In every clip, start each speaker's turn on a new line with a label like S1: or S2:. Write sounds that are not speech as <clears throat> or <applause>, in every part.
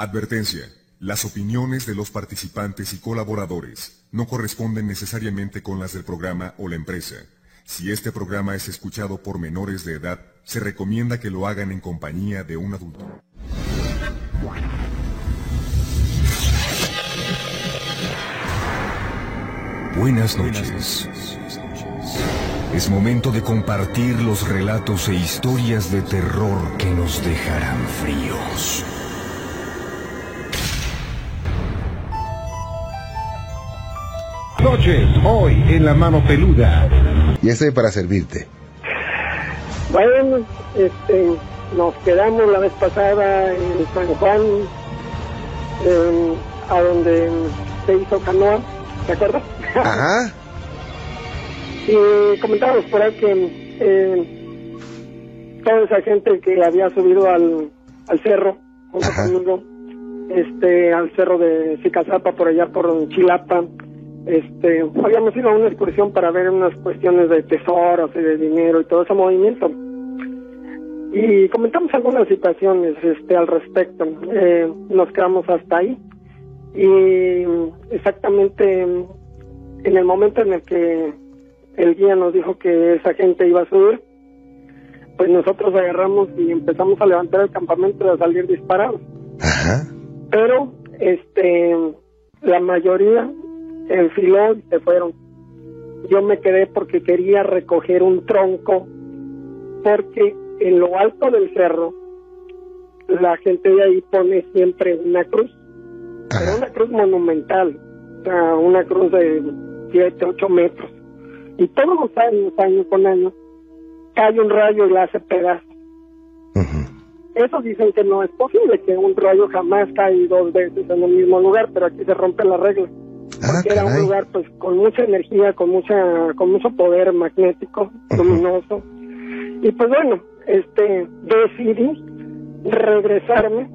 S1: Advertencia. Las opiniones de los participantes y colaboradores no corresponden necesariamente con las del programa o la empresa. Si este programa es escuchado por menores de edad, se recomienda que lo hagan en compañía de un adulto. Buenas noches. Es momento de compartir los relatos e historias de terror que nos dejarán fríos.
S2: Noches, hoy en la mano peluda.
S3: Y estoy para servirte.
S4: Bueno, este, nos quedamos la vez pasada en San Juan, a donde se hizo canoa, ¿te acuerdas?
S3: Ajá. <laughs>
S4: y comentábamos por ahí que eh, toda esa gente que había subido al, al cerro, junto
S3: Ajá.
S4: conmigo, este, al cerro de Zicazapa, por allá por Chilapa, este, habíamos ido a una excursión para ver unas cuestiones de tesoros y de dinero y todo ese movimiento. Y comentamos algunas situaciones este, al respecto. Eh, nos quedamos hasta ahí. Y exactamente en el momento en el que el guía nos dijo que esa gente iba a subir, pues nosotros agarramos y empezamos a levantar el campamento y a salir disparados.
S3: Ajá.
S4: Pero este la mayoría enfiló y se fueron. Yo me quedé porque quería recoger un tronco, porque en lo alto del cerro la gente de ahí pone siempre una cruz, pero una cruz monumental, o sea, una cruz de 7, 8 metros. Y todos los años, año con año, cae un rayo y la hace pedazos. Eso dicen que no es posible, que un rayo jamás cae dos veces en el mismo lugar, pero aquí se rompe la regla.
S3: Ah,
S4: Porque era un lugar pues con mucha energía, con mucha con mucho poder magnético, luminoso. Y pues bueno, este decidí regresarme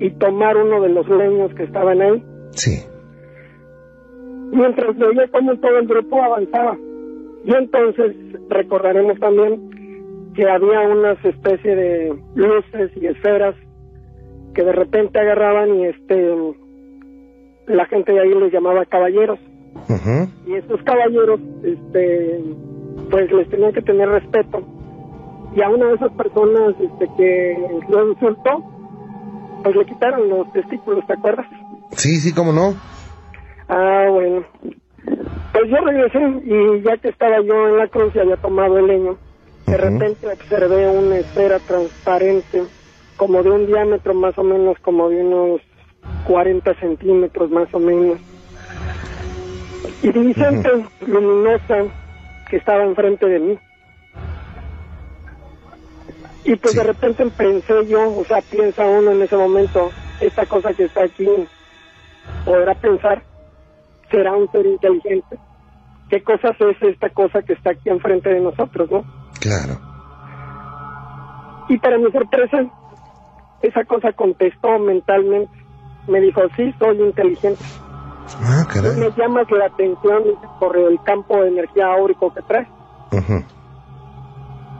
S4: y tomar uno de los leños que estaban ahí,
S3: Sí.
S4: mientras veía cómo todo el grupo avanzaba. Y entonces recordaremos también que había unas especie de luces y esferas que de repente agarraban y este la gente de ahí les llamaba caballeros y estos caballeros este pues les tenían que tener respeto y a una de esas personas este que lo insultó pues le quitaron los testículos ¿te acuerdas?
S3: Sí, sí, cómo no.
S4: Ah, bueno. Pues yo regresé y ya que estaba yo en la cruz y había tomado el leño, de repente observé una esfera transparente, como de un diámetro más o menos, como de unos 40 centímetros más o menos. Iridiscente, luminosa, que estaba enfrente de mí. Y pues
S3: Sí.
S4: de repente pensé yo, o sea, piensa uno en ese momento, esta cosa que está aquí, podrá pensar, será un ser inteligente. ¿Qué cosas es esta cosa que está aquí enfrente de nosotros, no?
S3: Claro.
S4: Y para mi sorpresa, esa cosa contestó mentalmente. Me dijo, sí, soy inteligente.
S3: Ah,
S4: Me
S3: caray.
S4: llamas la atención por el campo de energía áurico que traes.
S3: Ujú.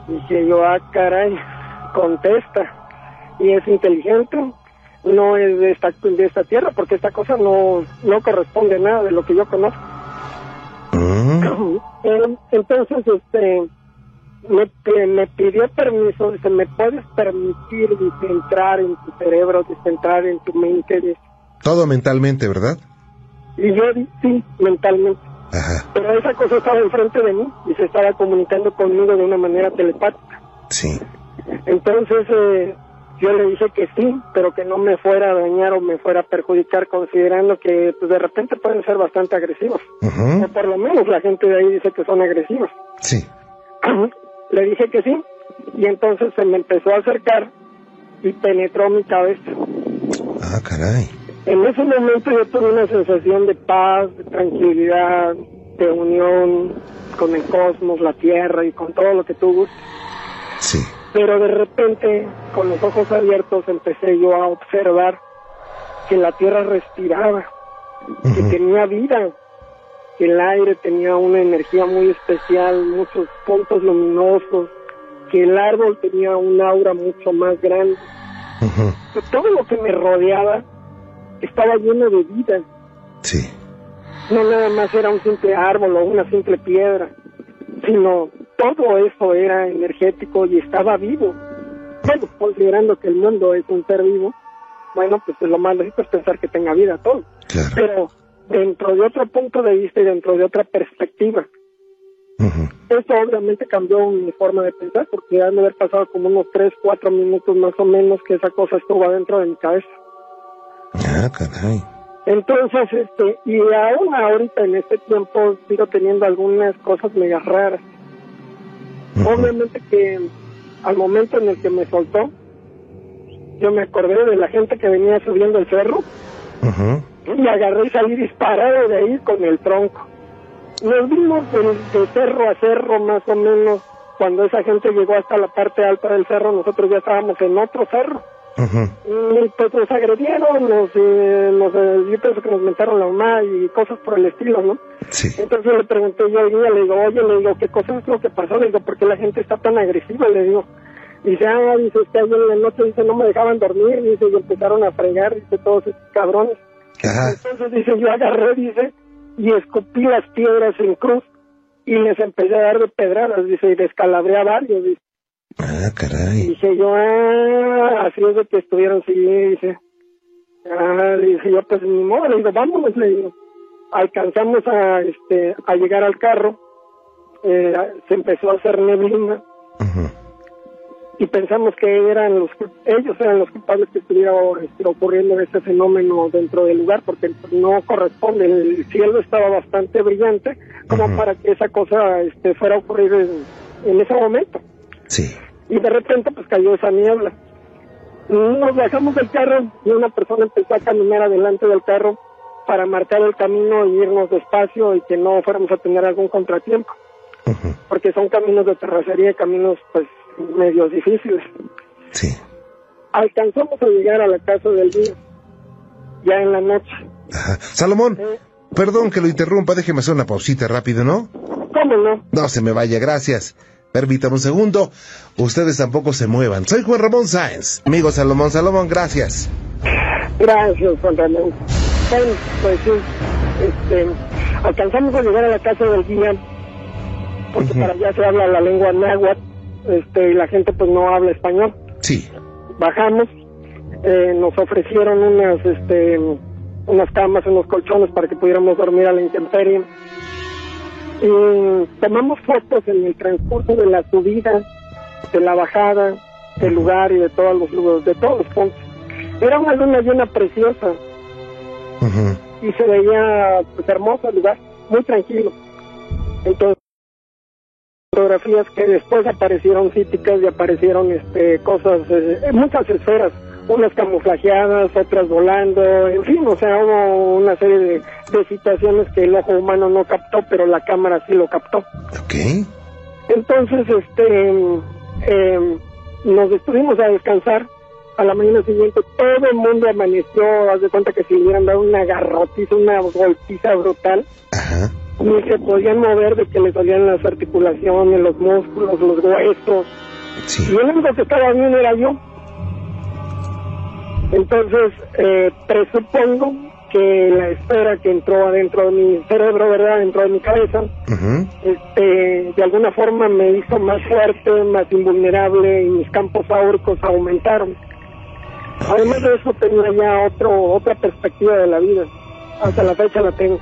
S4: Dije yo, ah, caray, contesta. Y es inteligente, no es de esta, de esta tierra, porque esta cosa no, no corresponde a nada de lo que yo conozco.
S3: Mm. <clears throat>
S4: Eh, Entonces, este, me, me pidió permiso, dice, ¿me puedes permitir dice, entrar en tu cerebro, dice, entrar en tu mente? Dice.
S3: Todo mentalmente, ¿verdad?
S4: Y yo sí, mentalmente.
S3: Ajá.
S4: Pero esa cosa estaba enfrente de mí y se estaba comunicando conmigo de una manera telepática.
S3: Sí.
S4: Entonces, eh, yo le dije que sí, pero que no me fuera a dañar o me fuera a perjudicar, considerando que pues, de repente pueden ser bastante agresivos.
S3: Ujú.
S4: O por lo menos la gente de ahí dice que son agresivos.
S3: Sí. <clears throat>
S4: Le dije que sí, y entonces se me empezó a acercar y penetró mi cabeza.
S3: Ah, caray.
S4: En ese momento yo tuve una sensación de paz, de tranquilidad, de unión con el cosmos, la tierra y con todo lo que tú gustes.
S3: Sí.
S4: Pero de repente, con los ojos abiertos, empecé yo a observar que la tierra respiraba, que tenía vida, el aire tenía una energía muy especial, muchos puntos luminosos, que el árbol tenía un aura mucho más grande. Todo lo que me rodeaba estaba lleno de vida.
S3: Sí.
S4: No nada más era un simple árbol o una simple piedra, sino todo eso era energético y estaba vivo. Bueno, considerando que el mundo es un ser vivo, bueno, pues lo más lógico es pensar que tenga vida todo.
S3: Claro.
S4: Pero dentro de otro punto de vista y dentro de otra perspectiva,
S3: Ujú.
S4: eso obviamente cambió mi forma de pensar porque han de haber pasado como unos 3, 4 minutos más o menos que esa cosa estuvo adentro de mi cabeza.
S3: Ah, caray.
S4: Entonces, este, y aún ahorita en este tiempo sigo teniendo algunas cosas mega raras.
S3: Ujú.
S4: Obviamente que al momento en el que me soltó, yo me acordé de la gente que venía subiendo el cerro
S3: Ujú.
S4: Y agarré y salí disparado de ahí con el tronco. Nos vimos de, de cerro a cerro más o menos. Cuando esa gente llegó hasta la parte alta del cerro, nosotros ya estábamos en otro cerro. Y pues nos agredieron, nos, eh, nos, eh, yo pienso que nos mentaron la mamá y cosas por el estilo, ¿no?
S3: Sí.
S4: Entonces le pregunté yo al guía, le digo, oye, le digo, ¿qué cosa es lo que pasó? Le digo, ¿por qué la gente está tan agresiva? Le digo, dice, ah, dice, es que ayer en la noche, dice, no me dejaban dormir, dice, y empezaron a fregar, dice, todos estos cabrones.
S3: Ajá.
S4: Entonces dice, yo agarré, dice, y escupí las piedras en cruz y les empecé a dar de pedradas, dice, y descalabré a varios, dice.
S3: Ah, caray.
S4: Dije yo, ah, así es de que estuvieron, sí, dice. Ah, le dije yo, pues ni modo, le digo, vámonos, le digo. Alcanzamos a, este, a llegar al carro, eh, se empezó a hacer neblina. Y pensamos que eran los, ellos eran los culpables que estuviera este, ocurriendo ese fenómeno dentro del lugar, porque no corresponde, el cielo estaba bastante brillante como para que esa cosa este, fuera a ocurrir en, en ese momento
S3: Sí.
S4: y de repente pues cayó esa niebla. Nos bajamos del carro y una persona empezó a caminar adelante del carro para marcar el camino y irnos despacio y que no fuéramos a tener algún contratiempo, porque son caminos de terracería, caminos pues medios difíciles.
S3: Sí.
S4: Alcanzamos a llegar a la casa del día, ya en la noche.
S3: Ajá. Salomón,
S4: Eh,
S3: perdón que lo interrumpa, déjeme hacer una pausita rápido, ¿no?
S4: ¿Cómo no?
S3: No se me vaya, gracias. Permítame un segundo. Ustedes tampoco se muevan. Soy Juan Ramón Sáenz. Amigo Salomón, Salomón, gracias.
S4: Gracias, Juan Ramón. Bueno, pues sí, este, alcanzamos a llegar a la casa del guía, porque para allá se habla la lengua náhuatl, este, y la gente pues no habla español.
S3: Sí.
S4: Bajamos, eh, nos ofrecieron unas, este, unas camas, unos colchones para que pudiéramos dormir a la intemperie. Y tomamos fotos en el transcurso de la subida, de la bajada, del lugar y de todos los lugares, de todos los puntos. Era una luna llena preciosa y se veía pues hermoso el lugar, muy tranquilo. Entonces fotografías que después aparecieron cíticas y aparecieron este cosas, eh, muchas esferas, unas camuflajeadas, otras volando, en fin, o sea, hubo una serie de, de situaciones que el ojo humano no captó, pero la cámara sí lo captó.
S3: Ok.
S4: Entonces, este, eh, nos estuvimos a descansar. A la mañana siguiente todo el mundo amaneció, haz de cuenta que si le hubieran dado una garrotiza, una golpiza brutal,
S3: Ajá.
S4: Ni se podían mover de que les dolían las articulaciones, los músculos, los huesos.
S3: Sí.
S4: Y el único que estaba bien era yo. Entonces, eh, presupongo que la esfera que entró adentro de mi cerebro, ¿verdad? Dentro de mi cabeza, este, de alguna forma me hizo más fuerte, más invulnerable y mis campos áuricos aumentaron. Además de eso tenía ya otro, otra perspectiva de la vida. Hasta la fecha la tengo.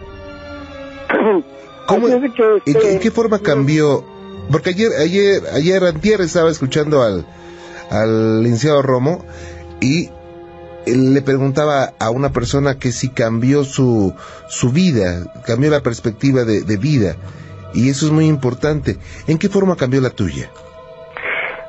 S4: <coughs>
S3: ¿Cómo,
S4: que,
S3: ¿en, qué,
S4: este,
S3: en qué forma cambió? Porque ayer, ayer, ayer antier estaba escuchando al, al licenciado Romo y le preguntaba a una persona que si cambió su, su vida, cambió la perspectiva de, de vida. Y eso es muy importante. ¿En qué forma cambió la tuya?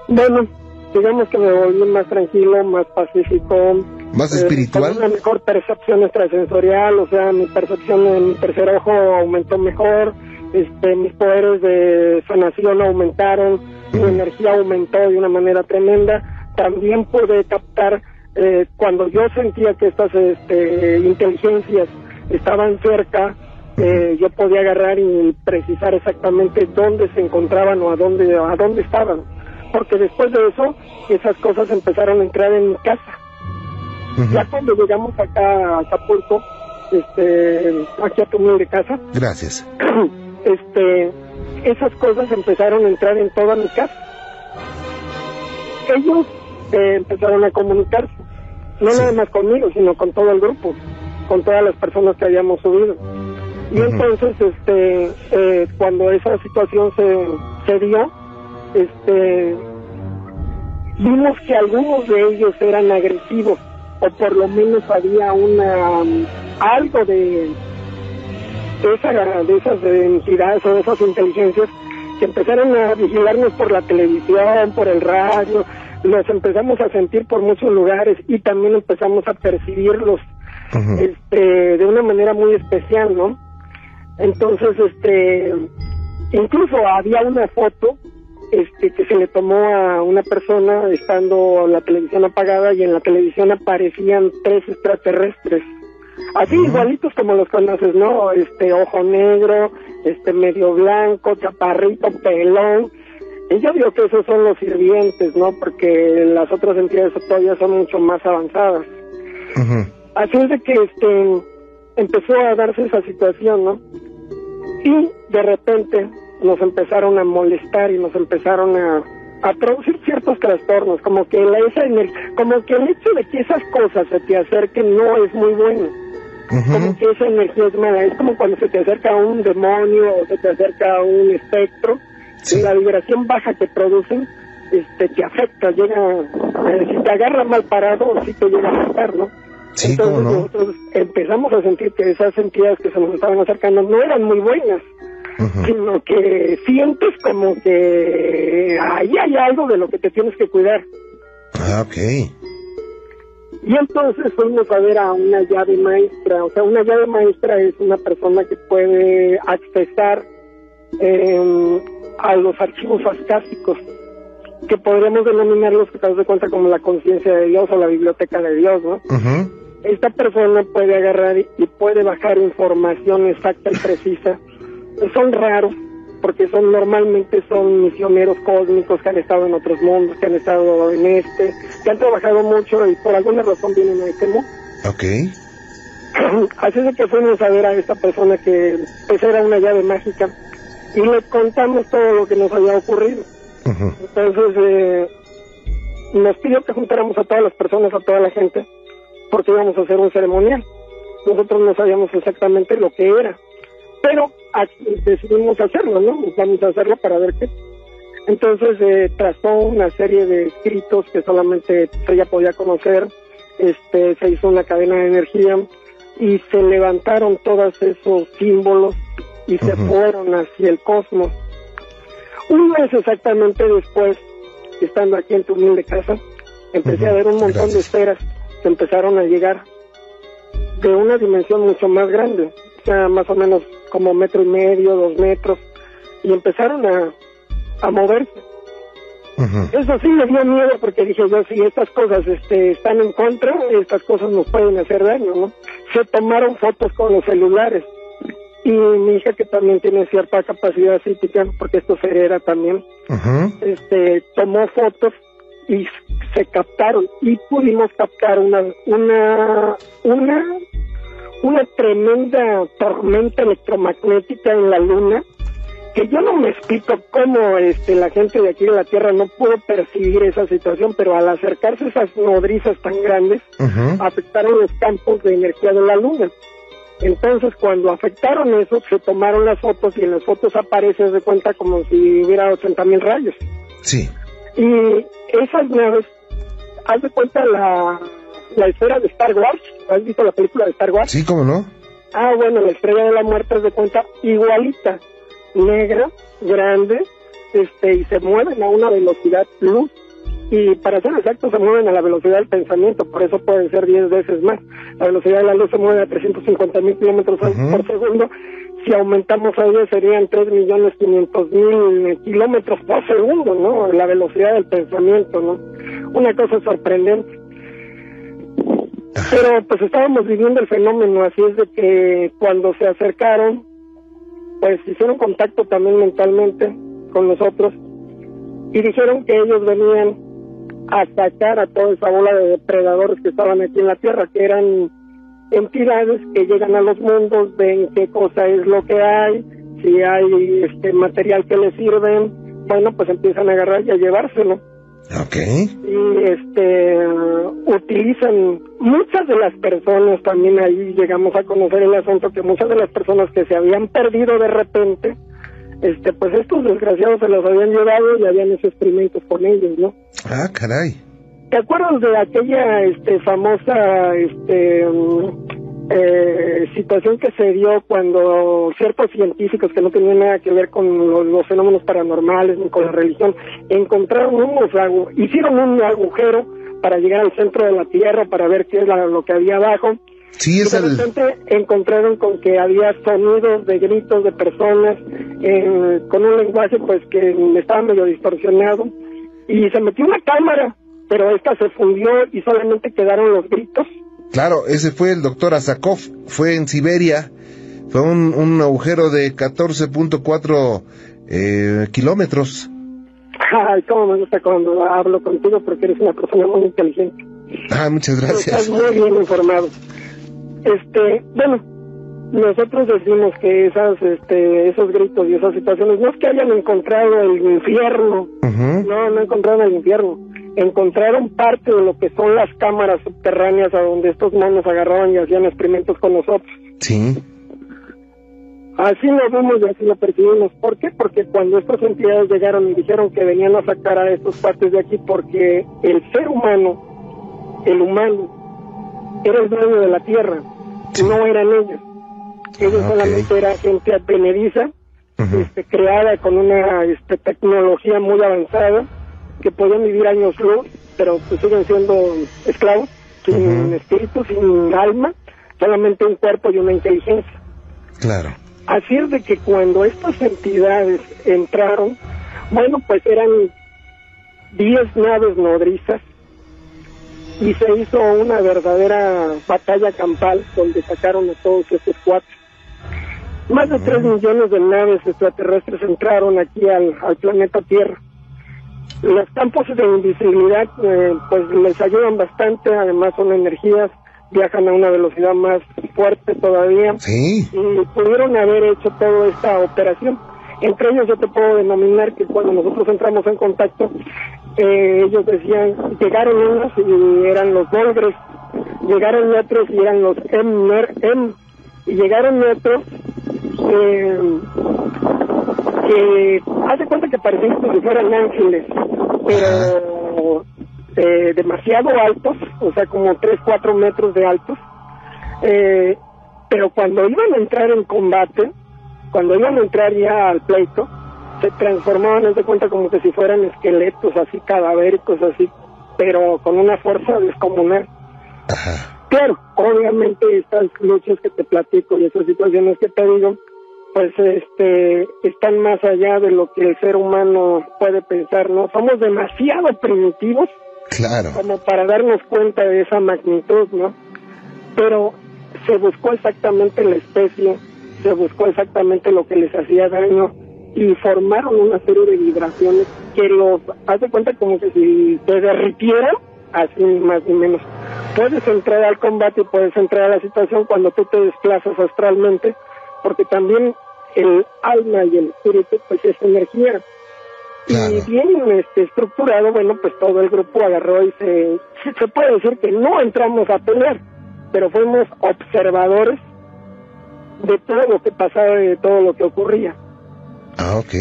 S4: Bueno, digamos que me volví más tranquilo, más pacífico.
S3: ¿Más
S4: eh,
S3: espiritual?
S4: con una mejor percepción extrasensorial, o sea, mi percepción en mi tercer ojo aumentó mejor, este, mis poderes de sanación aumentaron, mi energía aumentó de una manera tremenda. También pude captar eh, cuando yo sentía que estas este, inteligencias estaban cerca, eh, yo podía agarrar y precisar exactamente dónde se encontraban o a dónde a dónde estaban porque después de eso esas cosas empezaron a entrar en mi casa Ya cuando llegamos acá a Acapulco, este, aquí a tu de casa,
S3: Gracias. <clears throat>
S4: este, esas cosas empezaron a entrar en toda mi casa. Ellos eh, empezaron a comunicarse, no
S3: Sí.
S4: nada más conmigo, sino con todo el grupo, con todas las personas que habíamos subido. Y entonces, este, eh, cuando esa situación se, se dio, este, vimos que algunos de ellos eran agresivos, o por lo menos había una algo de, de, esa, de esas entidades o de esas inteligencias que empezaron a vigilarnos por la televisión, por el radio, los empezamos a sentir por muchos lugares y también empezamos a percibirlos este, de una manera muy especial, ¿no? Entonces, este, incluso había una foto este, que se le tomó a una persona estando la televisión apagada y en la televisión aparecían tres extraterrestres. Así igualitos como los conoces, ¿no? Este, ojo negro, este, medio blanco, chaparrito, pelón. Ella vio que esos son los sirvientes, ¿no? Porque las otras entidades todavía son mucho más avanzadas. Así es de que este empezó a darse esa situación, ¿no? Y de repente nos empezaron a molestar y nos empezaron a, a producir ciertos trastornos, como que la, esa como que el hecho de que esas cosas se te acerquen no es muy bueno, como que esa energía es mala, es como cuando se te acerca un demonio o se te acerca un espectro,
S3: Sí.
S4: la vibración baja que producen este te afecta, llega, eh, si te agarra mal parado, sí te llega a afectar, ¿no?
S3: Sí,
S4: Entonces
S3: no.
S4: nosotros empezamos a sentir que esas entidades que se nos estaban acercando no eran muy buenas, Sino que sientes como que ahí hay algo de lo que te tienes que cuidar.
S3: Ah, ok.
S4: Y entonces fuimos a ver a una llave maestra. O sea, una llave maestra es una persona que puede accesar eh, a los archivos fascásticos, que podríamos denominarlos, que te das de cuenta, como la conciencia de Dios o la biblioteca de Dios, ¿no? Esta persona puede agarrar y puede bajar información exacta y precisa. Son raros porque son normalmente son misioneros cósmicos que han estado en otros mundos, que han estado en este, que han trabajado mucho y por alguna razón vienen a este mundo.
S3: Ok. <clears throat>
S4: Así es que fuimos a ver a esta persona que pues era una llave mágica y le contamos todo lo que nos había ocurrido. Entonces, eh, nos pidió que juntáramos a todas las personas, a toda la gente, porque íbamos a hacer un ceremonial. Nosotros no sabíamos exactamente lo que era, pero decidimos hacerlo, ¿no? Vamos a hacerlo para ver qué. Entonces, eh, trazó una serie de escritos que solamente ella podía conocer, este, se hizo una cadena de energía y se levantaron todos esos símbolos y se fueron hacia el cosmos. Un mes exactamente después, estando aquí en tu humilde casa, empecé a ver un montón de esferas que empezaron a llegar de una dimensión mucho más grande, o sea, más o menos como metro y medio, dos metros, y empezaron a, a moverse. Eso sí me dio miedo porque dije yo, si estas cosas este, están en contra, estas cosas nos pueden hacer daño, ¿no? Se tomaron fotos con los celulares y mi hija que también tiene cierta capacidad psíquica, porque esto se hereda también, este, tomó fotos y se captaron y pudimos captar una una una una tremenda tormenta electromagnética en la luna que yo no me explico cómo este la gente de aquí de la Tierra no pudo percibir esa situación, pero al acercarse esas nodrizas tan grandes afectaron los campos de energía de la luna. Entonces, cuando afectaron eso, se tomaron las fotos y en las fotos aparece de cuenta como si hubiera 80 mil rayos.
S3: Sí.
S4: Y esas naves, haz de cuenta la, la esfera de Star Wars, ¿has visto la película de Star Wars?
S3: Sí, cómo no.
S4: Ah, bueno, la estrella de la muerte, haz de cuenta, igualita, negra, grande, este, y se mueven a una velocidad luz. Y para ser exacto, se mueven a la velocidad del pensamiento, por eso pueden ser 10 veces más. La velocidad de la luz se mueve a 350 mil kilómetros por segundo. Si aumentamos a ello serían 3 millones 500 mil kilómetros por segundo, ¿no? La velocidad del pensamiento, ¿no? Una cosa sorprendente. Pero pues estábamos viviendo el fenómeno, así es de que cuando se acercaron, pues hicieron contacto también mentalmente con nosotros y dijeron que ellos venían a sacar a toda esa bola de depredadores que estaban aquí en la Tierra, que eran entidades que llegan a los mundos, ven qué cosa es lo que hay, si hay este material que les sirve, bueno, pues empiezan a agarrar y a llevárselo.
S3: Ok.
S4: Y este utilizan muchas de las personas también ahí llegamos a conocer el asunto que muchas de las personas que se habían perdido de repente este pues estos desgraciados se los habían llevado y habían hecho experimentos con ellos, ¿no?
S3: Ah, caray.
S4: ¿Te acuerdas de aquella este famosa este eh, situación que se dio cuando ciertos científicos que no tenían nada que ver con los, fenómenos paranormales ni con la religión encontraron unos hicieron un agujero para llegar al centro de la tierra para ver qué es lo que había abajo.
S3: Sí, es
S4: y de repente encontraron con que había sonidos de gritos de personas eh, con un lenguaje pues que estaba medio distorsionado. Y se metió una cámara pero esta se fundió y solamente quedaron los gritos
S3: Claro, ese fue el doctor Asakov, fue en Siberia, fue un, un agujero de 14.4 eh, kilómetros.
S4: Ay, cómo me gusta cuando hablo contigo porque eres una persona muy inteligente.
S3: Ah, muchas gracias.
S4: Estás muy bien informado. Este, bueno, nosotros decimos que esas, este, esos gritos y esas situaciones no es que hayan encontrado el infierno,
S3: Ujú.
S4: no, no encontraron el infierno, encontraron parte de lo que son las cámaras subterráneas a donde estos monos agarraban y hacían experimentos con nosotros.
S3: Sí,
S4: Así lo vemos y así lo percibimos. ¿Por qué? Porque cuando estas entidades llegaron y dijeron que venían a sacar a estos partes de aquí porque el ser humano, el humano, era el dueño de la tierra, no eran ellos. Ellos
S3: Ah,
S4: solamente era gente advenediza, este, creada con una este, tecnología muy avanzada, que podían vivir años luz, pero pues siguen siendo esclavos, sin espíritu, sin alma, solamente un cuerpo y una inteligencia.
S3: claro.
S4: Así es de que cuando estas entidades entraron, bueno, pues eran 10 naves nodrizas y se hizo una verdadera batalla campal donde sacaron a todos estos cuatro. Más de 3 millones de naves extraterrestres entraron aquí al, al planeta Tierra. Los campos de invisibilidad eh, pues les ayudan bastante, además son energías, viajan a una velocidad más fuerte todavía
S3: Sí,
S4: y pudieron haber hecho toda esta operación. Entre ellos yo te puedo denominar que cuando nosotros entramos en contacto, eh, ellos decían, llegaron unos y eran los Volgres, llegaron otros y eran los Emner, Em, y llegaron otros eh, que hace cuenta que parecían como si fueran ángeles, pero eh, demasiado altos, o sea, como 3, 4 metros de altos. Eh, pero cuando iban a entrar en combate, cuando iban a entrar ya al pleito, se transformaban, haz de cuenta, como que si fueran esqueletos así cadavéricos, así, pero con una fuerza descomunal.
S3: ajá.
S4: Claro, obviamente estas luchas que te platico y esas situaciones que te digo, pues este están más allá de lo que el ser humano puede pensar, ¿no? Somos demasiado primitivos
S3: Claro,
S4: como para darnos cuenta de esa magnitud, ¿no? Pero se buscó exactamente la especie, se buscó exactamente lo que les hacía daño y formaron una serie de vibraciones que los hace cuenta como que si te derritieran, así más ni menos. Puedes entrar al combate y puedes entrar a la situación cuando tú te desplazas astralmente, porque también el alma y el espíritu pues es energía.
S3: Claro.
S4: Y bien este, estructurado, bueno, pues todo el grupo agarró y se, se puede decir que no entramos a pelear, pero fuimos observadores de todo lo que pasaba y de todo lo que ocurría.
S3: ah, ok.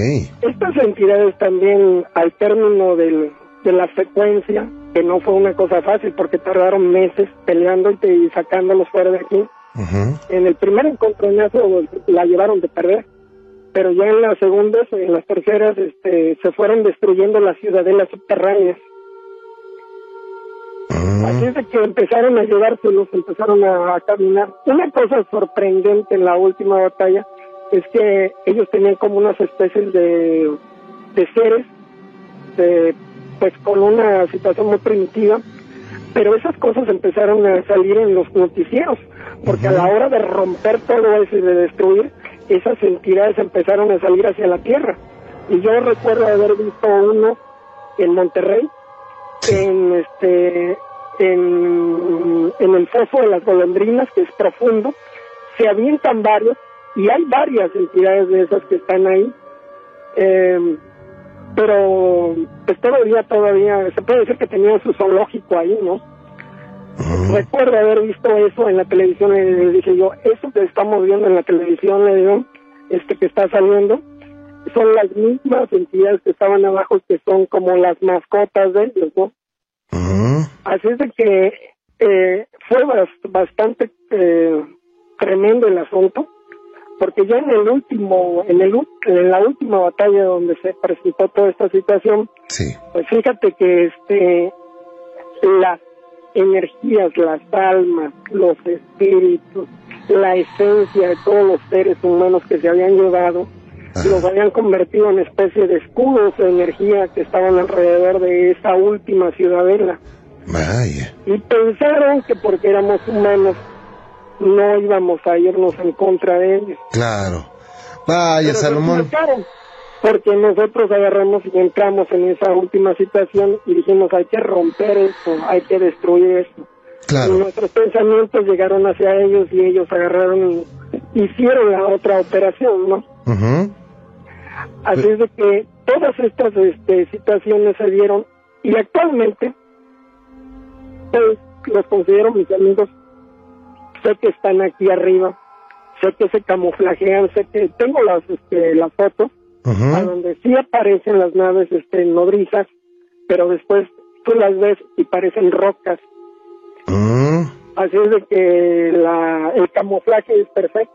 S4: Estas entidades también, al término del, de la secuencia, que no fue una cosa fácil porque tardaron meses peleando y, te- y sacándolos fuera de aquí, En el primer encontronazo la llevaron de perder, pero ya en las segundas, en las terceras, este, se fueron destruyendo las ciudadelas subterráneas. Así
S3: Mm,
S4: es de que empezaron a llevárselos, empezaron a, a caminar. Una cosa sorprendente en la última batalla es que ellos tenían como unas especies de, de seres, de, pues con una situación muy primitiva, pero esas cosas empezaron a salir en los noticieros, porque a la hora de romper todo eso y de destruir, esas entidades empezaron a salir hacia la Tierra. Y yo recuerdo haber visto uno en Monterrey, en este en, en el foso de las golondrinas, que es profundo, se avientan varios y hay varias entidades de esas que están ahí. Eh, pero pues todavía, todavía, se puede decir que tenía su zoológico ahí, ¿no? Recuerdo haber visto eso en la televisión y le dije yo, eso que estamos viendo en la televisión, le digo, este que está saliendo, son las mismas entidades que estaban abajo que son como las mascotas de ellos, ¿no? Así es de que eh, fue bastante eh, tremendo el asunto, porque ya en el último, en el en la última batalla donde se presentó toda esta situación, pues fíjate que este las energías, las almas, los espíritus, la esencia de todos los seres humanos que se habían llevado, los habían convertido en especie de escudos de energía que estaban alrededor de esa última ciudadela. Y pensaron que porque éramos humanos no íbamos a irnos en contra de ellos.
S3: Claro. Vaya, Salomón.
S4: Porque nosotros agarramos y entramos en esa última situación y dijimos hay que romper esto, hay que destruir esto.
S3: Claro.
S4: Y nuestros pensamientos llegaron hacia ellos y ellos agarraron y hicieron la otra operación, ¿no? Así es de que todas estas este, situaciones se dieron y actualmente pues, los considero mis amigos sé que están aquí arriba, sé que se camuflajean, sé que tengo las este, las fotos a donde sí aparecen las naves este nodrizas, pero después tú las ves y parecen rocas.
S3: Mm.
S4: Así es de que la, el camuflaje es perfecto.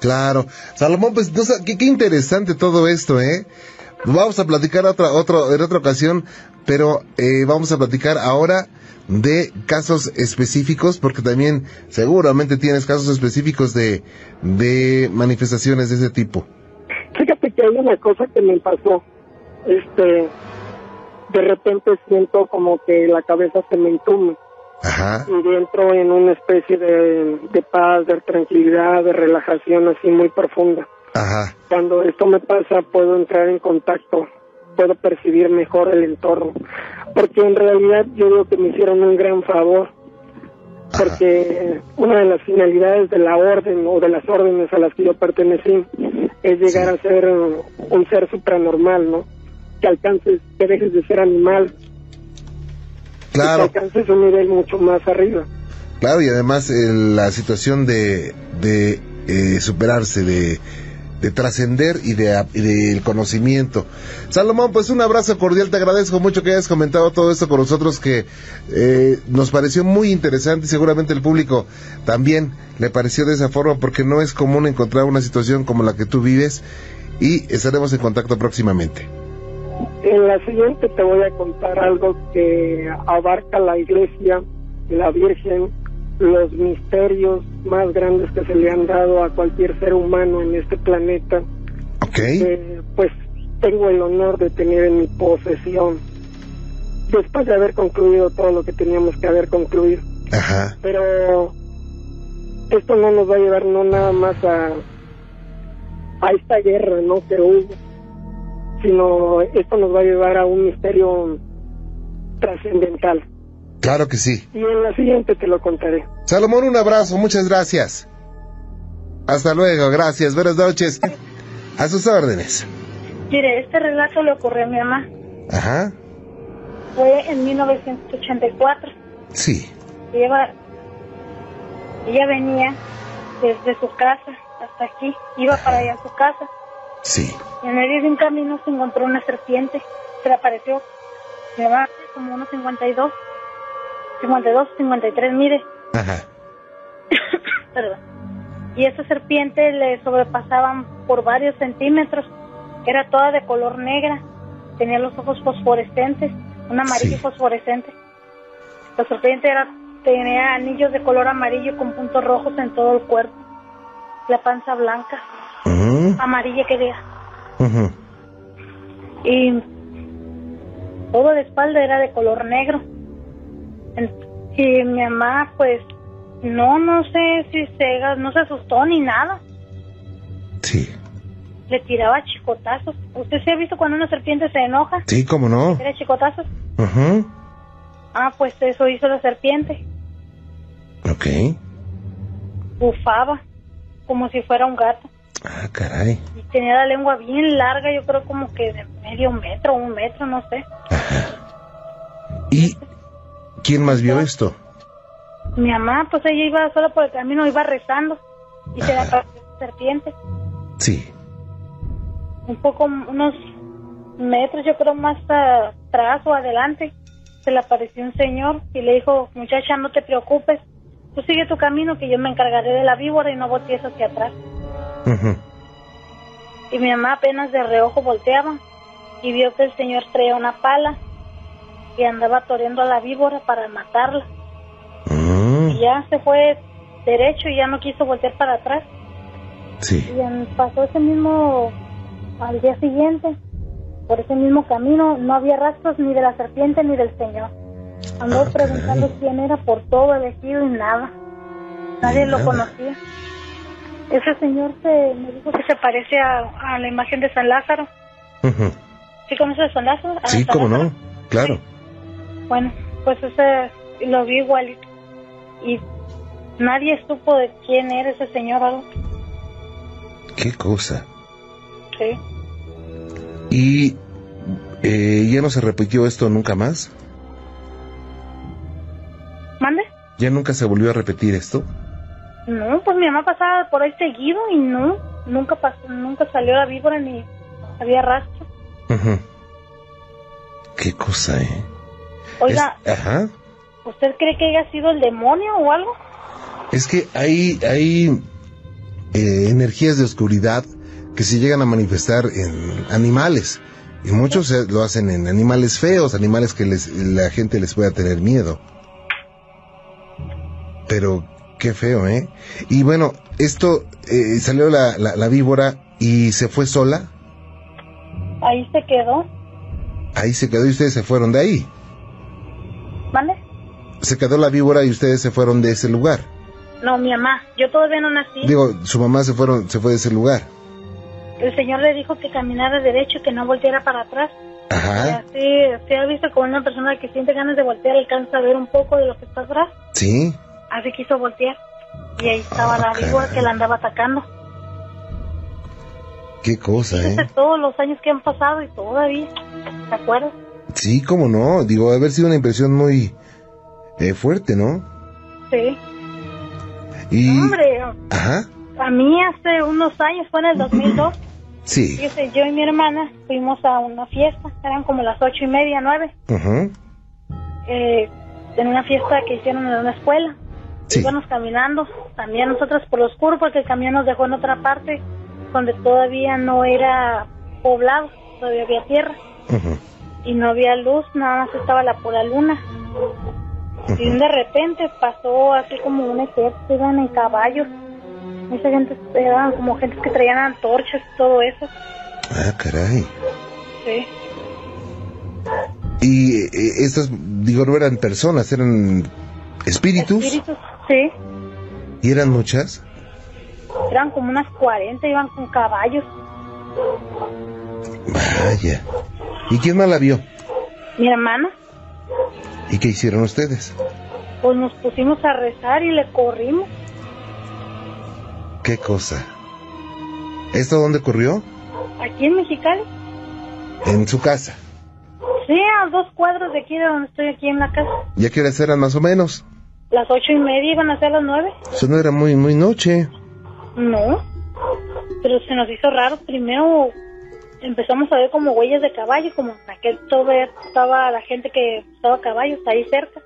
S3: Claro. Salomón, pues qué, qué interesante todo esto, ¿eh? Vamos a platicar otra, otro, en otra ocasión, pero eh, vamos a platicar ahora de casos específicos, porque también seguramente tienes casos específicos de, de manifestaciones de ese tipo.
S4: Hay una cosa que me pasó. Este, de repente siento como que la cabeza se me entume.
S3: Ajá.
S4: Y entro en una especie de, de paz, de tranquilidad, de relajación así muy profunda.
S3: Ajá.
S4: Cuando esto me pasa, puedo entrar en contacto puedo percibir mejor el entorno. Porque en realidad yo digo que me hicieron un gran favor. Porque una de las finalidades de la orden o de las órdenes a las que yo pertenecí es llegar a ser un ser supranormal, ¿no? Que alcances, que dejes de ser animal.
S3: Claro.
S4: que alcances un nivel mucho más arriba.
S3: Claro, y además la situación de, de eh, superarse, de de trascender y de del conocimiento. Salomón, pues un abrazo cordial, te agradezco mucho que hayas comentado todo esto con nosotros que eh, nos pareció muy interesante y seguramente el público también le pareció de esa forma porque no es común encontrar una situación como la que tú vives y estaremos en contacto próximamente.
S4: En la siguiente te voy a contar algo que abarca la iglesia, la Virgen los misterios más grandes que se le han dado a cualquier ser humano en este planeta.
S3: Okay.
S4: pues tengo el honor de tener en mi posesión. Después de haber concluido todo lo que teníamos que haber concluido.
S3: Ajá.
S4: Pero esto no nos va a llevar no nada más a, a esta guerra, ¿no? Que hubo, sino esto nos va a llevar a un misterio trascendental.
S3: Claro que sí.
S4: Y en la siguiente te lo contaré.
S3: Salomón, un abrazo, muchas gracias. Hasta luego, gracias, buenas noches. A sus órdenes.
S5: Mire, este relato le ocurrió a mi mamá.
S3: Ajá.
S5: Fue en 1984.
S3: Sí.
S5: Ella, ella venía desde su casa hasta aquí, iba para allá a su casa.
S3: Sí.
S5: Y en medio de un camino se encontró una serpiente. Se le apareció. Va como unos 52. 52, 53, mire.
S3: Ajá. <coughs>
S5: Perdón. Y esa serpiente le sobrepasaban por varios centímetros. Era toda de color negra. Tenía los ojos fosforescentes, un amarillo fosforescente. La serpiente era, tenía anillos de color amarillo con puntos rojos en todo el cuerpo. La panza blanca, amarilla que diga. Y todo la espalda era de color negro y mi mamá, pues, no, no sé si se, no se asustó ni nada.
S3: Sí.
S5: Le tiraba chicotazos. ¿Usted se ha visto cuando una serpiente se enoja?
S3: Sí, cómo no.
S5: ¿Tira chicotazos?
S3: Ajá.
S5: Ah, pues eso hizo la serpiente.
S3: Ok.
S5: Bufaba, como si fuera un gato.
S3: Ah, caray.
S5: Y tenía la lengua bien larga, yo creo como que de medio metro, un metro, no sé.
S3: ¿Y quién más vio esto?
S5: Mi mamá, pues ella iba sola por el camino, iba rezando. Y se le apareció serpiente.
S3: Sí.
S5: Un poco, unos metros, yo creo más atrás o adelante. Se le apareció un señor y le dijo, muchacha, no te preocupes. Tú sigue tu camino que yo me encargaré de la víbora y no voltees hacia atrás.
S3: Ujú.
S5: Y mi mamá apenas de reojo volteaba y vio que el señor traía una pala y andaba toreando a la víbora para matarla.
S3: Mm,
S5: Y ya se fue derecho y ya no quiso voltear para atrás.
S3: sí.
S5: Y pasó ese mismo, al día siguiente, por ese mismo camino, no había rastros ni de la serpiente ni del señor. Andó preguntando quién era por todo el ejido y nada. Nadie lo
S3: Nada.
S5: conocía. Ese señor se, me dijo que se parece a, a la imagen de San Lázaro.
S3: Ujú.
S5: ¿Sí conoces a San Lázaro? ¿A
S3: Sí,
S5: San
S3: cómo
S5: Lázaro?
S3: no. Claro.
S5: Bueno, pues ese lo vi igualito. Y nadie supo de quién era ese señor o algo.
S3: Qué cosa.
S5: Sí.
S3: ¿Y eh, ya no se repitió esto nunca más?
S5: ¿Mande?
S3: ¿Ya nunca se volvió a repetir esto?
S5: No, pues mi mamá pasaba por ahí seguido y no, nunca pasó, nunca salió la víbora ni había rastro.
S3: Ujú. Qué cosa, ¿eh?
S5: Oiga,
S3: Es- ajá.
S5: ¿usted cree que haya sido el demonio o algo?
S3: Es que hay, hay eh, energías de oscuridad que se llegan a manifestar en animales. Y muchos eh, lo hacen en animales feos, animales que les, la gente les pueda tener miedo. Pero qué feo, ¿eh? Y bueno, esto eh, salió la, la, la víbora y se fue sola.
S5: Ahí se quedó.
S3: Ahí se quedó y ustedes se fueron de ahí.
S5: ¿Mande?
S3: Se quedó la víbora y ustedes se fueron de ese lugar.
S5: No, mi mamá. Yo todavía no nací.
S3: Digo, su mamá se fueron, se fue de ese lugar.
S5: El señor le dijo que caminara derecho, que no volteara para atrás. Y
S3: Ajá.
S5: así se ha visto como una persona que siente ganas de voltear, alcanza a ver un poco de lo que está atrás.
S3: Sí.
S5: Así quiso voltear. Y ahí estaba la
S3: Ah,
S5: víbora
S3: caray.
S5: que la andaba atacando.
S3: Qué cosa, ¿eh?
S5: Todos los años que han pasado y todavía. ¿Se acuerdas?
S3: Sí, cómo no. Digo, haber sido una impresión muy eh, fuerte, ¿no?
S5: Sí.
S3: Y...
S5: Hombre,
S3: Ajá.
S5: a mí hace unos años, fue en el 2002, <clears throat>
S3: Sí.
S5: fíjese, yo y mi hermana fuimos a una fiesta, eran como las ocho y media, nueve,
S3: Ajá.
S5: eh, en una fiesta que hicieron en una escuela.
S3: Sí.
S5: Íbamos caminando, también nosotros por lo oscuro, porque el camión nos dejó en otra parte, donde todavía no era poblado, todavía había tierra,
S3: Ajá.
S5: Y no había luz, nada más estaba la pura luna. Y de repente pasó así como un ejército, iban en caballos. Esa gente eran como gente que traían antorchas y todo eso.
S3: Ah, caray.
S5: Sí.
S3: Y eh, estas, digo, no eran personas, eran espíritus.
S5: Espíritus, sí.
S3: ¿Y eran muchas?
S5: Eran como unas 40, iban con caballos.
S3: Vaya. ¿Y quién más la vio?
S5: Mi hermana,
S3: ¿Y qué hicieron ustedes?
S5: pues nos pusimos a rezar y le corrimos.
S3: ¿Qué cosa? ¿Esto dónde ocurrió?
S5: Aquí en Mexicali.
S3: En su casa.
S5: Sí, a dos cuadros de aquí de donde estoy aquí en la casa.
S3: ¿Ya qué horas eran más o menos?
S5: Las ocho y media iban a ser las nueve.
S3: Eso no era muy, muy noche.
S5: No, pero se nos hizo raro. Primero empezamos a ver como huellas de caballo, como en aquel todavía estaba la gente que estaba caballos ahí cerca.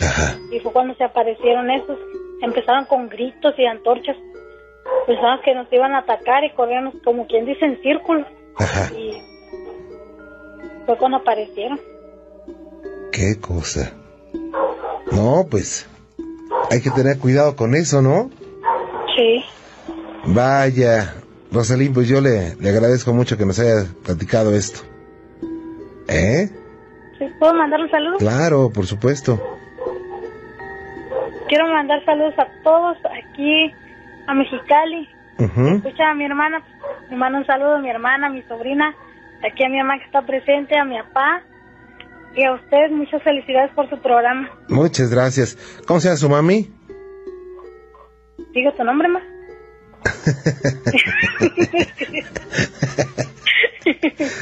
S3: Ajá.
S5: Y fue cuando se aparecieron esos. Empezaron con gritos y antorchas. Pensaban que nos iban a atacar y corríamos como quien dice en círculo.
S3: Ajá.
S5: Y fue cuando aparecieron.
S3: ¿Qué cosa? No, pues hay que tener cuidado con eso, ¿no?
S5: Sí.
S3: Vaya, Rosalín, pues yo le, le agradezco mucho que nos haya platicado esto. ¿Eh?
S5: ¿Puedo mandar un saludo?
S3: Claro, por supuesto.
S5: Quiero mandar saludos a todos aquí a Mexicali. Escucha a mi hermana, me manda un saludo a mi hermana, a mi sobrina, aquí a mi mamá que está presente, a mi papá, Y a usted muchas felicidades por su programa.
S3: Muchas gracias. ¿Cómo se llama su mami?
S5: Diga tu nombre, ma.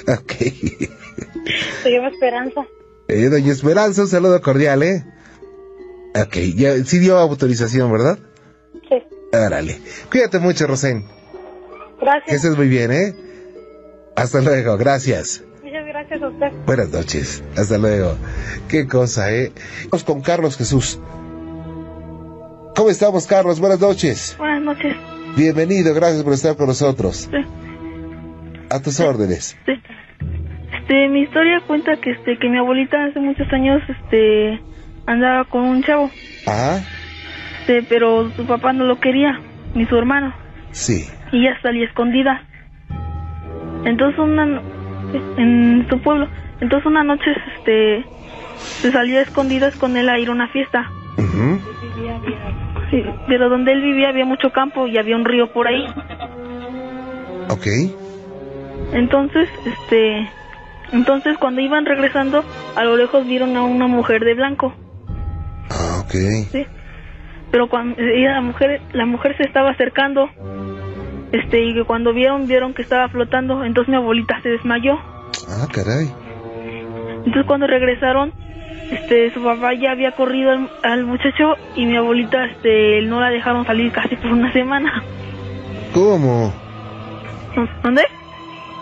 S3: Ok.
S5: Se llama Esperanza.
S3: Eh, doña Esperanza, un saludo cordial, ¿eh? Ok, ya, sí dio autorización, ¿verdad?
S5: Sí.
S3: Árale. Cuídate mucho, Rosén. Que
S5: Gracias.
S3: estés muy bien, ¿eh? Hasta luego, gracias.
S5: Muchas gracias a usted.
S3: Buenas noches, hasta luego. Qué cosa, ¿eh? Vamos con Carlos Jesús. ¿Cómo estamos, Carlos? Buenas noches.
S5: Buenas noches.
S3: Bienvenido, gracias por estar con nosotros. A tus órdenes.
S6: Este, mi historia cuenta que este que mi abuelita hace muchos años este andaba con un chavo,
S3: Ah,
S6: este, pero su papá no lo quería, ni su hermano,
S3: sí.
S6: y ella salía escondida. Entonces una en su pueblo, entonces una noche este se salió a escondidas con él a ir a una fiesta.
S3: Ujú.
S6: Sí, pero donde él vivía había mucho campo y había un río por ahí.
S3: Ok.
S6: Entonces, este, entonces cuando iban regresando, a lo lejos vieron a una mujer de blanco,
S3: Ah, ok.
S6: ¿sí? Pero cuando la mujer, la mujer se estaba acercando, este, y cuando vieron, vieron que estaba flotando, entonces mi abuelita se desmayó.
S3: Ah, caray.
S6: Entonces cuando regresaron, este, su papá ya había corrido al, al muchacho y mi abuelita, este, no la dejaron salir casi por una semana.
S3: ¿Cómo?
S6: ¿Dónde?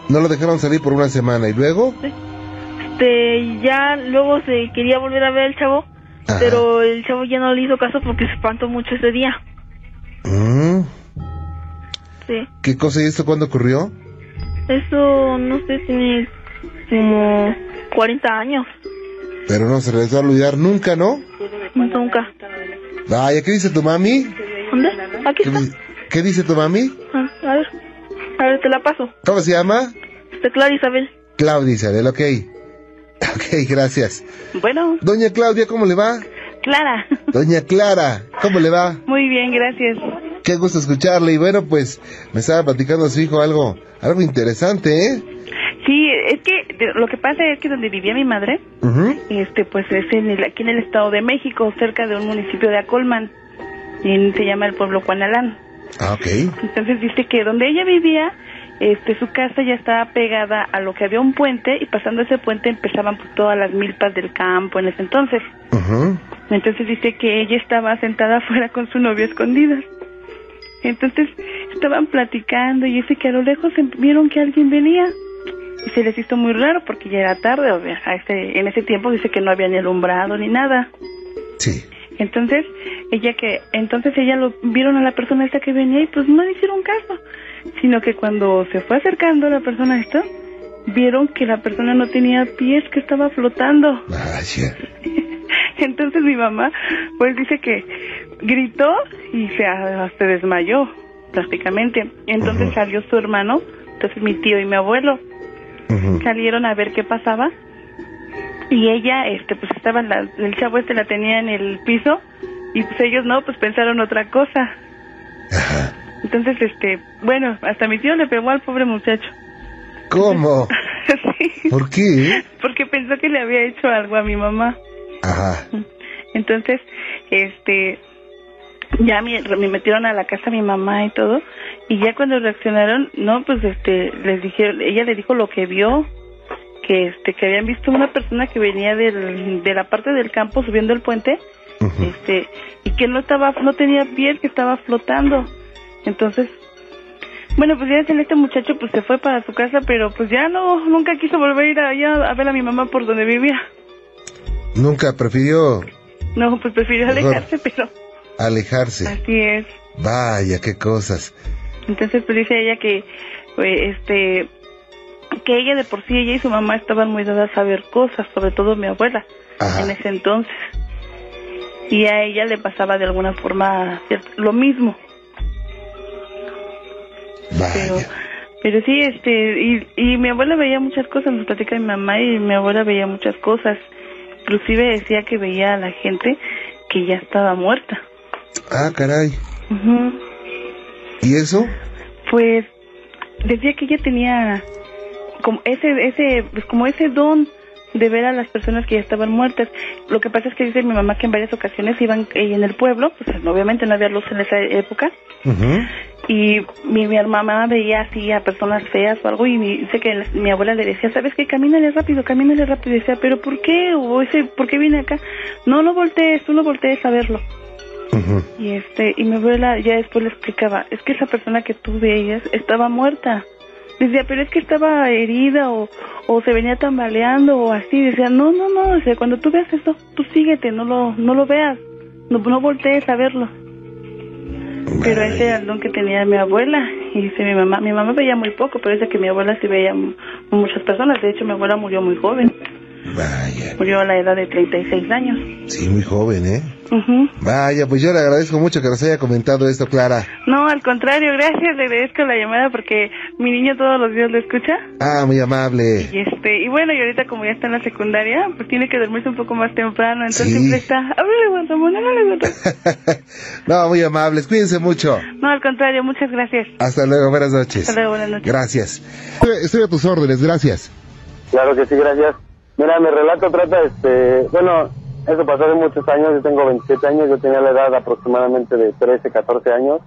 S3: No lo dejaron salir por una semana y luego.
S6: Este, ya luego se quería volver a ver al chavo,
S3: Ajá.
S6: pero el chavo ya no le hizo caso porque se espantó mucho ese día.
S3: Mm,
S6: Sí.
S3: ¿Qué cosa y esto cuándo ocurrió?
S6: Eso, no sé, tiene como 40 años.
S3: Pero no se regresó a olvidar nunca, ¿no?
S6: Nunca.
S3: Vaya, ¿qué dice tu mami?
S6: ¿Dónde? Aquí
S3: ¿Qué,
S6: está.
S3: di- qué dice tu mami?
S6: Ah, A ver, a ver, te la paso.
S3: ¿Cómo se llama?
S6: Clara Isabel.
S3: Claudia Isabel, ok. <laughs> Ok, gracias.
S7: Bueno,
S3: Doña Claudia, ¿cómo le va?
S7: Clara.
S3: Doña Clara, ¿cómo le va?
S7: Muy bien, gracias.
S3: Qué gusto escucharle. Y bueno, pues me estaba platicando su hijo algo, algo interesante, ¿eh?
S7: Sí, es que lo que pasa es que donde vivía mi madre, este, pues es en el, aquí en el Estado de México, cerca de un municipio de Acolman, y se llama el pueblo Juanalán.
S3: Ah, ok.
S7: Entonces dice que donde ella vivía, este, su casa ya estaba pegada a lo que había un puente y pasando ese puente empezaban pues, todas las milpas del campo en ese entonces. Entonces dice que ella estaba sentada <laughs> afuera con su novio escondidas. Entonces estaban platicando y dice que a lo lejos vieron que alguien venía. Y se les hizo muy raro porque ya era tarde. o sea, a ese- en ese tiempo dice que no había ni alumbrado ni nada.
S3: Sí.
S7: Entonces ella que entonces ella lo vieron a la persona esta que venía y pues no le hicieron caso. Sino que cuando se fue acercando la persona esta, vieron que la persona no tenía pies, que estaba flotando.
S3: Vaya. <laughs>
S7: Entonces mi mamá, pues dice que gritó y se, se desmayó prácticamente. Entonces salió su hermano, entonces mi tío y mi abuelo Salieron a ver qué pasaba y ella, este, pues estaba, la- el chavo este la tenía en el piso y pues ellos no, pues pensaron otra cosa.
S3: Ajá.
S7: Entonces, este, bueno, hasta mi tío le pegó al pobre muchacho.
S3: ¿Cómo? <laughs>
S7: sí,
S3: ¿Por qué?
S7: porque pensó que le había hecho algo a mi mamá.
S3: Ajá.
S7: Entonces, este, ya me, me metieron a la casa mi mamá y todo, y ya cuando reaccionaron, no, pues este, les dijeron, ella le dijo lo que vio, que este, que habían visto una persona que venía del, de la parte del campo subiendo el puente, este, y que no estaba, no tenía piel, que estaba flotando. Entonces, bueno, pues ya este muchacho pues se fue para su casa, pero pues ya no, nunca quiso volver a ir allá a ver a mi mamá por donde vivía.
S3: Nunca prefirió
S7: No, pues prefirió alejarse, pero
S3: alejarse.
S7: así es.
S3: Vaya, qué cosas.
S7: Entonces pues dice ella que pues, este que ella de por sí ella y su mamá estaban muy dadas a saber cosas, sobre todo mi abuela
S3: Ajá.
S7: en ese entonces. Y a ella le pasaba de alguna forma cierto- lo mismo, pero
S3: Vaya.
S7: pero sí este y, y mi abuela veía muchas cosas, nos platica mi mamá y mi abuela veía muchas cosas. Inclusive decía que veía a la gente que ya estaba muerta.
S3: Ah, caray.
S7: Ujú.
S3: ¿Y eso?
S7: Pues decía que ella tenía como ese ese pues como ese don de ver a las personas que ya estaban muertas. Lo que pasa es que dice mi mamá que en varias ocasiones iban eh, en el pueblo, pues obviamente no había luz en esa época, y mi, mi mamá veía así a personas feas o algo y me, dice que mi abuela le decía, ¿sabes qué? Camínale rápido, camínale rápido. Y decía, ¿pero por qué? O ese, ¿por qué viene acá? No, no voltees, tú no voltees a verlo. Y este, y mi abuela ya después le explicaba, es que esa persona que tú veías estaba muerta. Decía, pero es que estaba herida o, o se venía tambaleando o así. Decía, no, no, no, cuando tú veas esto, tú síguete, no lo, no lo veas, no, no voltees a verlo. Pero ese era el don que tenía mi abuela. Y dice mi mamá, mi mamá veía muy poco, pero dice que mi abuela sí veía muchas personas. De hecho, mi abuela murió muy joven.
S3: Vaya.
S7: Murió a la edad de 36 años.
S3: Sí, muy joven, ¿eh? Vaya, pues yo le agradezco mucho que nos haya comentado esto, Clara.
S7: No, al contrario, gracias, le agradezco la llamada porque mi niño todos los días lo escucha.
S3: Ah, muy amable.
S7: Y este, y bueno, y ahorita como ya está en la secundaria, pues tiene que dormirse un poco más temprano, entonces siempre está, háblale Juan Ramón, háblale
S3: No, muy amables, cuídense mucho.
S7: No, al contrario, muchas gracias.
S3: Hasta luego, buenas noches.
S7: Hasta luego, buenas noches.
S3: Gracias. Estoy a tus órdenes, gracias.
S8: Claro que sí, gracias. Mira, mi relato trata, este, bueno, eso pasó hace muchos años, yo tengo 27 años, yo tenía la edad aproximadamente de 13, 14 años.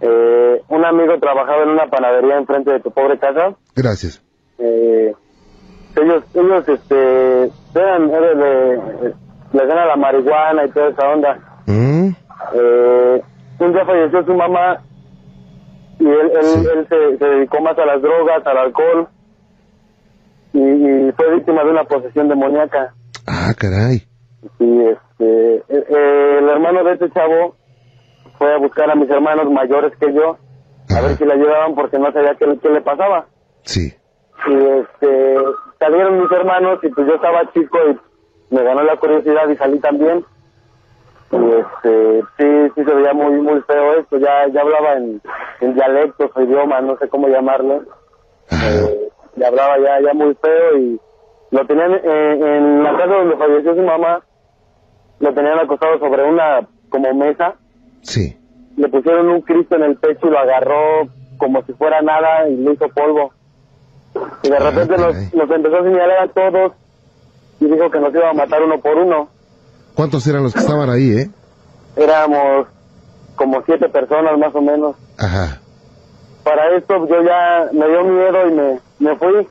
S8: eh, un amigo trabajaba en una panadería enfrente de tu pobre casa.
S3: Gracias.
S8: Eh, ellos, ellos, este, eran, eran de, les dan a la marihuana y toda esa onda. Eh, un día falleció su mamá y él, él, él se, se dedicó más a las drogas, al alcohol fue víctima de una posesión demoníaca.
S3: Ah, caray.
S8: Y este, eh, eh, el hermano de este chavo fue a buscar a mis hermanos mayores que yo, a ver si le ayudaban porque no sabía qué, qué le pasaba.
S3: Sí.
S8: Y este, salieron mis hermanos y pues yo estaba chico y me ganó la curiosidad y salí también. Y este, sí, sí se veía muy, muy feo esto, ya, ya hablaba en, en dialectos o idiomas, no sé cómo llamarlo. Eh, le hablaba ya, ya muy feo y lo tenían eh, en la casa donde falleció su mamá, lo tenían acostado sobre una como mesa.
S3: Sí.
S8: Le pusieron un Cristo en el pecho y lo agarró como si fuera nada y le hizo polvo. Y de ah, repente nos, nos, empezó a señalar a todos y dijo que nos iba a matar uno por uno.
S3: ¿Cuántos eran los que estaban ahí, eh?
S8: Éramos como siete personas más o menos.
S3: Ajá.
S8: Para esto yo ya me dio miedo y me, me fui.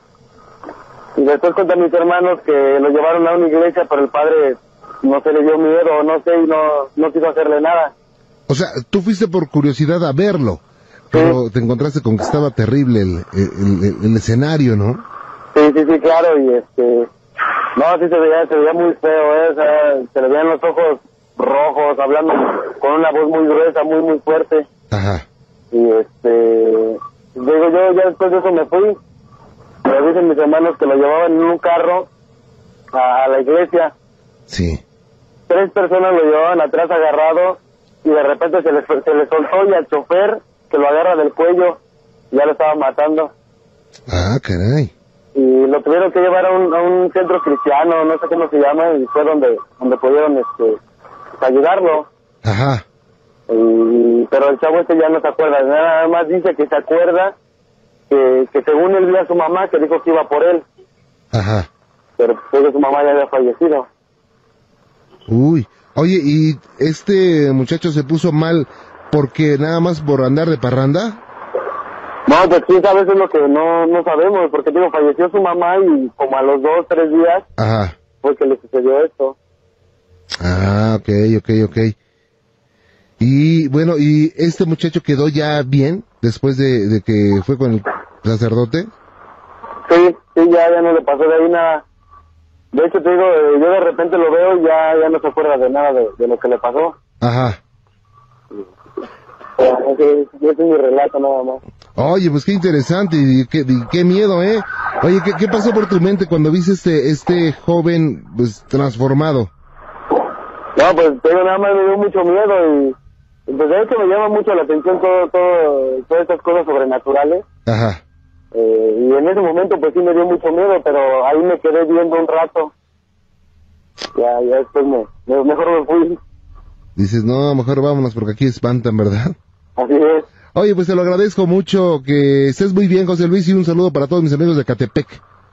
S8: Y después conté a mis hermanos que lo llevaron a una iglesia, pero el padre no se le dio miedo, no sé, y no, no quiso hacerle nada.
S3: O sea, tú fuiste por curiosidad a verlo, pero te encontraste con que estaba terrible el, el, escenario, ¿no?
S8: Sí, sí, sí, claro, y este... No, sí se veía, se veía muy feo, ¿eh? o sea, se le veían los ojos rojos, hablando con una voz muy gruesa, muy, muy fuerte.
S3: Ajá.
S8: Y este... Digo, yo ya después de eso me fui, me dicen mis hermanos que lo llevaban en un carro a, la iglesia.
S3: Sí.
S8: Tres personas lo llevaban atrás agarrado y de repente se les, se les soltó y al chofer que lo agarra del cuello ya lo estaba matando.
S3: Ah, caray.
S8: Y lo tuvieron que llevar a un, a un centro cristiano, no sé cómo se llama, y fue donde, donde pudieron este, ayudarlo.
S3: Ajá.
S8: Y, pero el chavo este ya no se acuerda, nada más dice que se acuerda que, según él vio a su mamá que dijo que iba por él.
S3: Ajá.
S8: Pero pues su mamá ya había fallecido.
S3: Uy, oye, ¿y este muchacho se puso mal porque nada más por andar de parranda?
S8: No, pues sí, a veces lo que no, no sabemos, porque digo, falleció su mamá y como a los dos, tres días
S3: Ajá.
S8: fue que le sucedió esto.
S3: Ah, ok, ok, ok. Y bueno, ¿y este muchacho quedó ya bien después de, que fue con el sacerdote?
S8: Sí, sí, ya, ya no le pasó de ahí nada. De hecho, te digo, eh, yo de repente lo veo y ya, ya no se acuerda de nada de, lo que le pasó.
S3: Ajá.
S8: Ese, es mi relato nada más.
S3: Oye, pues qué interesante y qué, qué miedo, ¿eh? Oye, ¿qué, ¿qué, pasó por tu mente cuando viste este, este joven pues transformado?
S8: No, pues pero nada más me dio mucho miedo y pues de hecho me llama mucho la atención todo, todo, todas estas cosas sobrenaturales.
S3: Ajá.
S8: Eh, y en ese momento pues sí me dio mucho miedo, pero ahí me quedé viendo un rato. Ya, ya después me, mejor me fui.
S3: Dices, no, mejor vámonos porque aquí espantan, ¿verdad?
S8: Así es.
S3: Oye, pues te lo agradezco mucho, que estés muy bien, José Luis, y un saludo para todos mis amigos de Catepec.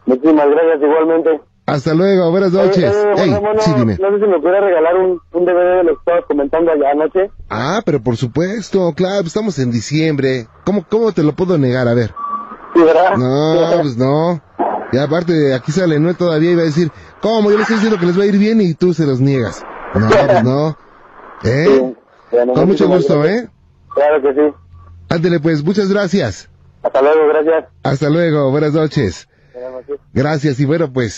S8: Muchísimas gracias igualmente.
S3: Hasta luego, buenas noches.
S8: Eh, eh,
S3: Ey,
S8: Juan Ramón,
S3: sí,
S8: no,
S3: dime.
S8: no sé si me pudiera regalar un, un DVD de lo que estabas comentando allá anoche.
S3: Ah, pero por supuesto, claro, estamos en diciembre. ¿Cómo, cómo te lo puedo negar? A ver.
S8: Sí, ¿verdad?
S3: No, pues no. Y aparte, aquí sale Noel todavía iba a decir, ¿cómo? Yo les estoy diciendo que les va a ir bien y tú se los niegas. No, <laughs> pues no. ¿Eh?
S8: Sí. Bueno,
S3: Con mucho gusto,
S8: gracias.
S3: ¿eh?
S8: Claro que sí.
S3: Ándele pues, muchas gracias.
S8: Hasta luego, gracias.
S3: Hasta luego, buenas noches.
S8: Buenas noches.
S3: Gracias y bueno, pues